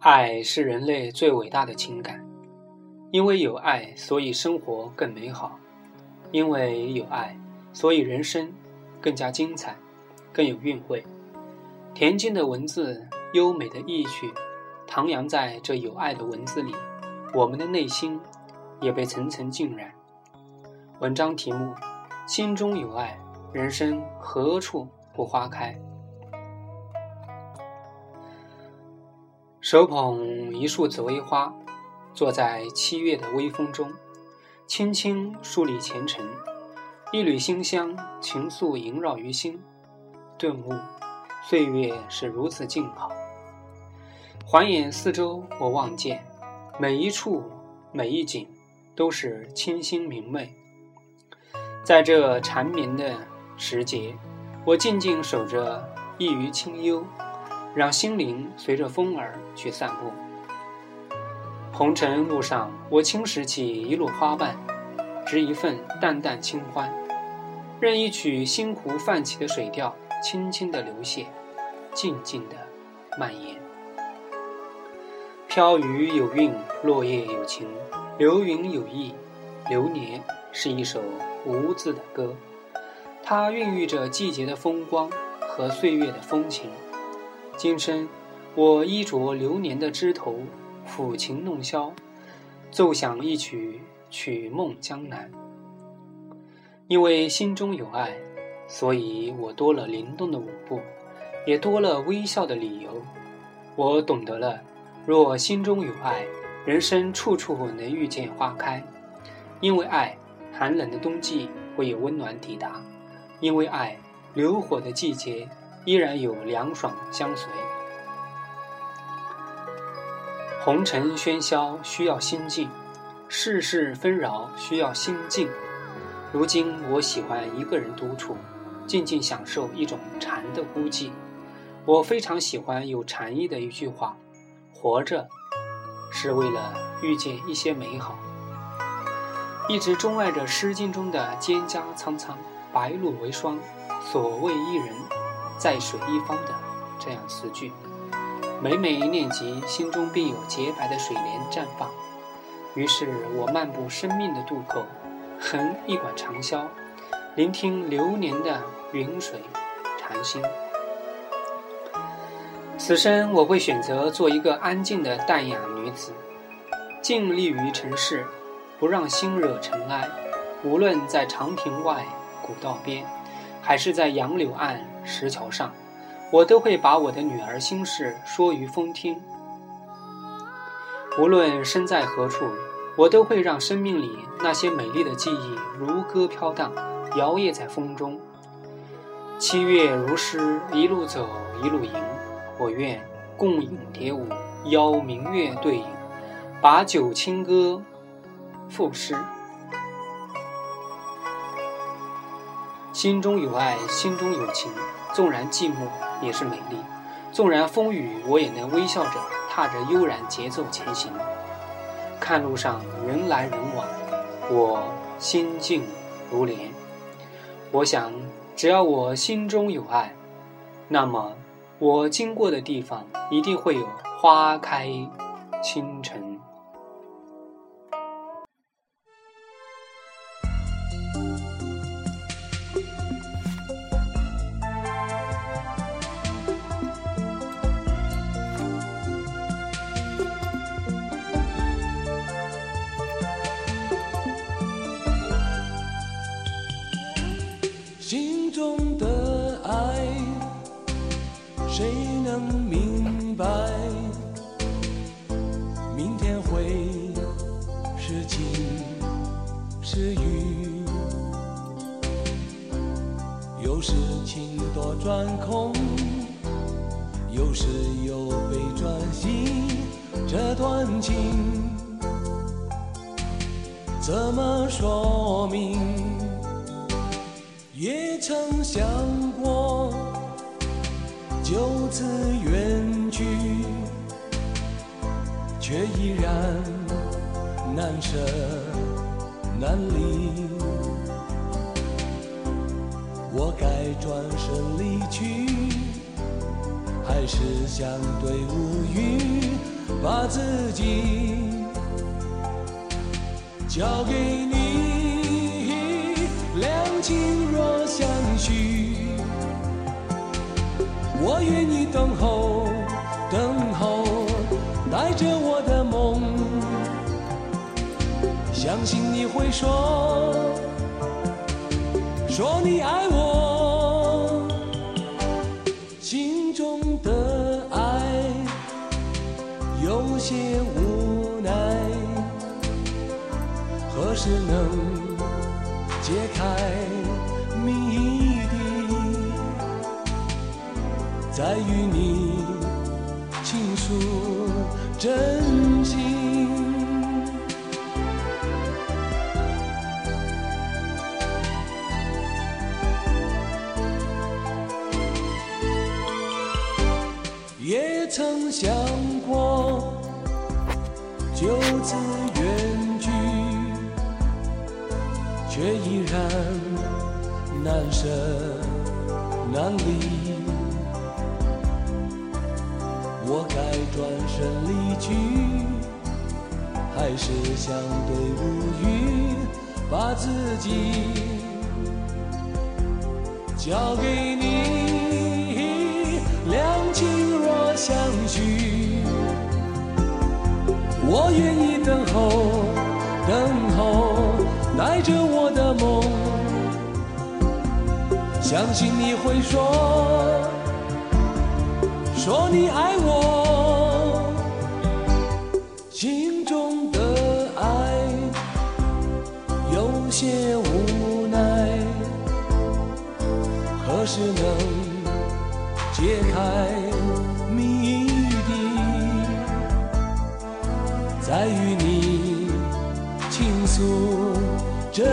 爱是人类最伟大的情感，因为有爱，所以生活更美好；因为有爱，所以人生更加精彩，更有韵味。恬静的文字，优美的意趣，徜徉在这有爱的文字里，我们的内心也被层层浸染。文章题目：心中有爱，人生何处不花开？手捧一束紫薇花，坐在七月的微风中，轻轻梳理前尘，一缕馨香，情愫萦绕于心，顿悟岁月是如此静好。环眼四周，我望见每一处、每一景都是清新明媚。在这缠绵的时节，我静静守着一隅清幽。让心灵随着风儿去散步。红尘路上，我轻拾起一路花瓣，执一份淡淡清欢，任一曲星湖泛起的水调轻轻地流泻，静静地蔓延。飘雨有韵，落叶有情，流云有意。流年是一首无字的歌，它孕育着季节的风光和岁月的风情。今生，我依着流年的枝头，抚琴弄箫，奏响一曲《曲梦江南》。因为心中有爱，所以我多了灵动的舞步，也多了微笑的理由。我懂得了，若心中有爱，人生处处能遇见花开。因为爱，寒冷的冬季会有温暖抵达；因为爱，流火的季节。依然有凉爽相随。红尘喧嚣需要心静，世事纷扰需要心静。如今我喜欢一个人独处，静静享受一种禅的孤寂。我非常喜欢有禅意的一句话：“活着是为了遇见一些美好。”一直钟爱着《诗经》中的“蒹葭苍苍，白露为霜，所谓伊人”。在水一方的这样词句，每每念及，心中便有洁白的水莲绽放。于是我漫步生命的渡口，哼一管长箫，聆听流年的云水禅心。此生我会选择做一个安静的淡雅女子，静立于尘世，不让心惹尘埃。无论在长亭外、古道边。还是在杨柳岸、石桥上，我都会把我的女儿心事说于风听。无论身在何处，我都会让生命里那些美丽的记忆如歌飘荡，摇曳在风中。七月如诗，一路走，一路吟。我愿共饮蝶舞，邀明月对影，把酒轻歌，赋诗。心中有爱，心中有情，纵然寂寞也是美丽；纵然风雨，我也能微笑着踏着悠然节奏前行。看路上人来人往，我心静如莲。我想，只要我心中有爱，那么我经过的地方一定会有花开清晨谁能明白，明天会。是晴是雨，有时？情多转空，有时？又被转移。这段情怎么说明？也曾想过就此远去，却依然难舍。难离，我该转身离去，还是相对无语？把自己交给你，两情我愿意等候，等候，带着我的梦，相信你会说，说你爱我，心中的爱有些无奈，何时能解开？再与你倾诉真心。也曾想过就此远去，却依然难舍难离。我该转身离去，还是相对无语，把自己交给你？两情若相许，我愿意等候，等候，带着我的梦，相信你会说，说你爱我，心中的爱有些无奈，何时能？解开谜底，再与你倾诉真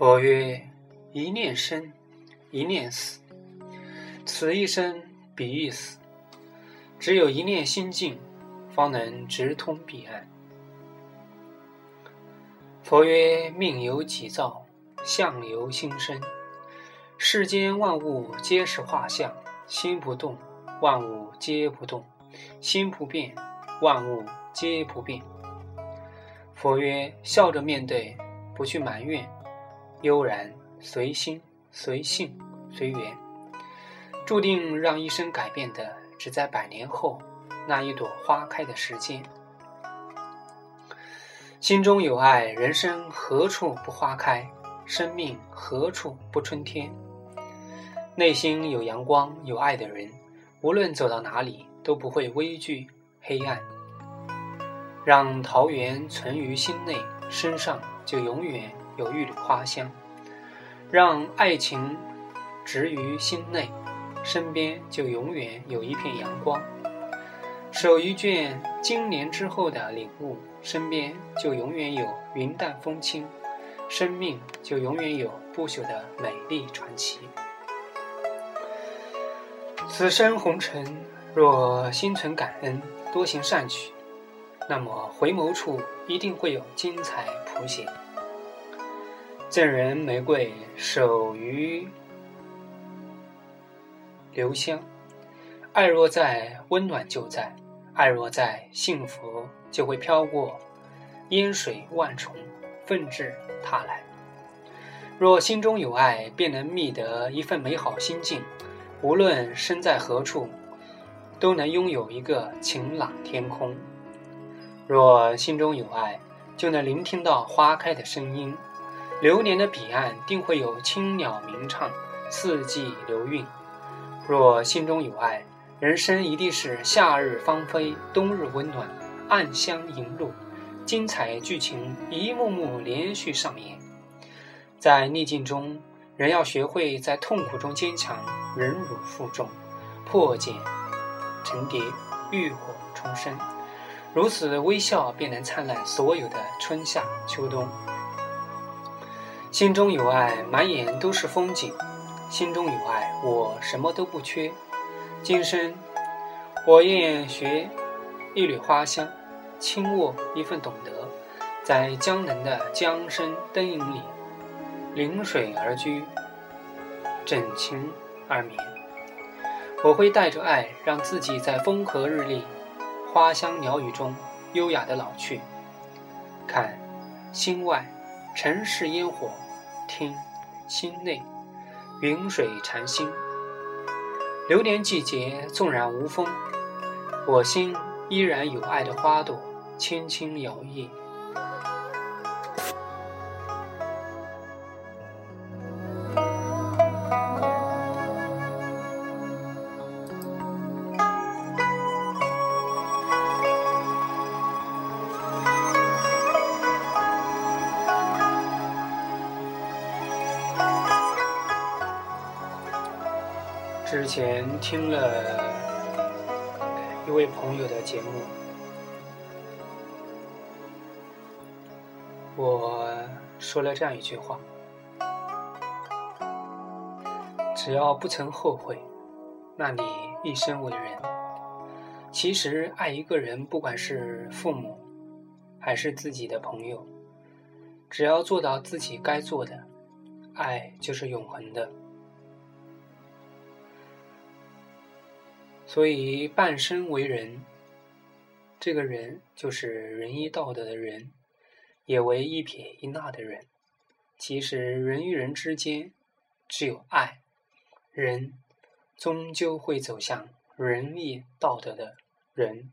佛曰：一念生，一念死，此一生彼一死。只有一念心静，方能直通彼岸。佛曰：命由己造，相由心生。世间万物皆是画像，心不动，万物皆不动；心不变，万物皆不变。佛曰：笑着面对，不去埋怨。悠然随心随性随缘，注定让一生改变的，只在百年后那一朵花开的时间。心中有爱，人生何处不花开？生命何处不春天？内心有阳光、有爱的人，无论走到哪里都不会畏惧黑暗。让桃源存于心内，身上就永远。有一缕花香，让爱情植于心内，身边就永远有一片阳光。守一卷经年之后的领悟，身边就永远有云淡风轻，生命就永远有不朽的美丽传奇。此生红尘，若心存感恩，多行善举，那么回眸处一定会有精彩谱写。赠人玫瑰，手于留香。爱若在，温暖就在；爱若在，幸福就会飘过烟水万重，纷至沓来。若心中有爱，便能觅得一份美好心境。无论身在何处，都能拥有一个晴朗天空。若心中有爱，就能聆听到花开的声音。流年的彼岸，定会有青鸟鸣唱，四季流韵。若心中有爱，人生一定是夏日芳菲，冬日温暖，暗香盈露，精彩剧情一幕幕连续上演。在逆境中，人要学会在痛苦中坚强，忍辱负重，破茧成蝶，浴火重生。如此微笑，便能灿烂所有的春夏秋冬。心中有爱，满眼都是风景；心中有爱，我什么都不缺。今生，我愿学一缕花香，轻握一份懂得，在江南的江声灯影里，临水而居，枕琴而眠。我会带着爱，让自己在风和日丽、花香鸟语中优雅的老去。看，心外，城市烟火；听，心内，云水禅心。流年季节纵然无风，我心依然有爱的花朵轻轻摇曳。前听了一位朋友的节目，我说了这样一句话：只要不曾后悔，那你一生为人。其实爱一个人，不管是父母还是自己的朋友，只要做到自己该做的，爱就是永恒的。所以，半生为人，这个人就是仁义道德的人，也为一撇一捺的人。其实，人与人之间只有爱，人终究会走向仁义道德的人。